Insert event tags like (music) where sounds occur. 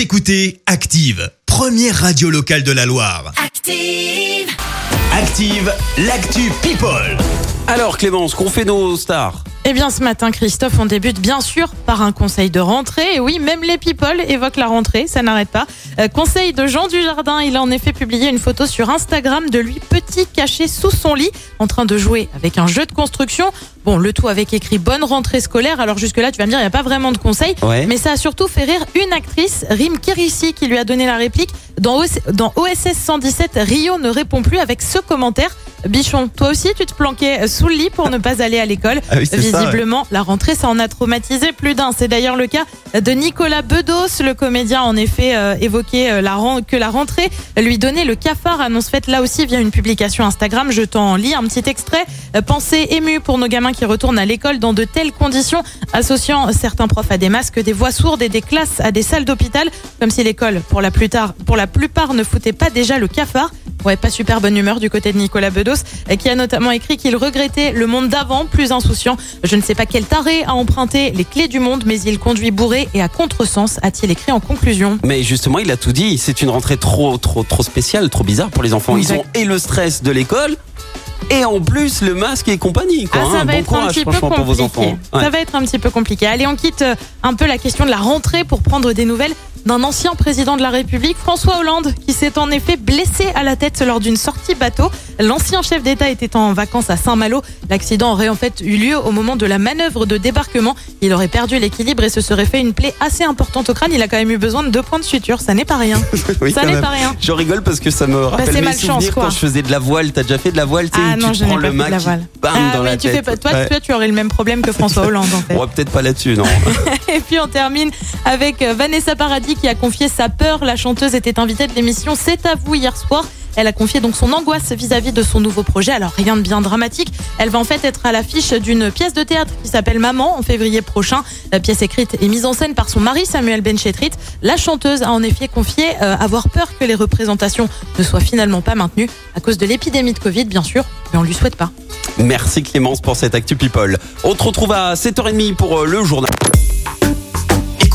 Vous écoutez Active, première radio locale de la Loire. Active. Active, l'actu People. Alors Clémence, qu'ont fait nos stars? Eh bien ce matin Christophe, on débute bien sûr par un conseil de rentrée. Et oui, même les people évoquent la rentrée, ça n'arrête pas. Euh, conseil de Jean Dujardin, il a en effet publié une photo sur Instagram de lui petit caché sous son lit en train de jouer avec un jeu de construction. Bon, le tout avec écrit bonne rentrée scolaire. Alors jusque-là, tu vas me dire, il n'y a pas vraiment de conseil. Ouais. Mais ça a surtout fait rire une actrice, Rim Kérissi, qui lui a donné la réplique. Dans, OS dans OSS 117, Rio ne répond plus avec ce commentaire. Bichon, toi aussi, tu te planquais sous le lit pour ne pas aller à l'école. Ah oui, c'est ça, Visiblement, la rentrée, ça en a traumatisé plus d'un. C'est d'ailleurs le cas de Nicolas Bedos. Le comédien en effet euh, évoqué euh, la que la rentrée lui donnait le cafard. Annonce faite là aussi via une publication Instagram. Je t'en lis un petit extrait. Euh, Pensée émue pour nos gamins qui retournent à l'école dans de telles conditions, associant certains profs à des masques, des voix sourdes et des classes à des salles d'hôpital, comme si l'école, pour la, plus tard, pour la plupart, ne foutait pas déjà le cafard. Ouais, pas super bonne humeur du côté de Nicolas Bedos, qui a notamment écrit qu'il regrettait le monde d'avant, plus insouciant. Je ne sais pas quel taré a emprunté les clés du monde, mais il conduit bourré et à contresens, a-t-il écrit en conclusion. Mais justement, il a tout dit. C'est une rentrée trop, trop, trop spéciale, trop bizarre pour les enfants. Ils ont et le stress de l'école et en plus le masque et compagnie. Quoi, Ah, ça hein. va bon être un courage, petit peu franchement, pour vos compliqué. enfants. Ouais. Ça va être un petit peu compliqué. Allez, on quitte euh, un peu la question de la rentrée pour prendre des nouvelles d'un ancien président de la République, François Hollande, qui s'est en effet blessé à la tête lors d'une sortie bateau. L'ancien chef d'État était en vacances à Saint-Malo. L'accident aurait en fait eu lieu au moment de la manœuvre de débarquement. Il aurait perdu l'équilibre et se serait fait une plaie assez importante au crâne. Il a quand même eu besoin de deux points de suture. Ça n'est pas rien. (laughs) Oui, ça n'est pas rien. Je rigole parce que ça me rappelle c'est mes souvenirs quoi. quand je faisais de la voile. T'as déjà fait de la voile, Ah non, tu je n'ai prends pas le fait de la voile. bam Ah, dans la tu tête. fais toi, Ouais. toi, tu aurais le même problème que François Hollande en (laughs) fait. Ouais, peut-être pas là-dessus, non. (laughs) Et puis on termine avec euh, Vanessa Paradis qui a confié sa peur. La chanteuse était invitée de l'émission C'est à vous hier soir. Elle a confié donc son angoisse vis-à-vis de son nouveau projet. Alors rien de bien dramatique. Elle va en fait être à l'affiche d'une pièce de théâtre qui s'appelle Maman en février prochain. La pièce écrite et mise en scène par son mari Samuel Benchetrit. La chanteuse a en effet confié euh, avoir peur que les représentations ne soient finalement pas maintenues à cause de l'épidémie de Covid bien sûr, mais on lui souhaite pas. Merci Clémence pour cette Actu People. On te retrouve à 7h30 pour euh, le journal.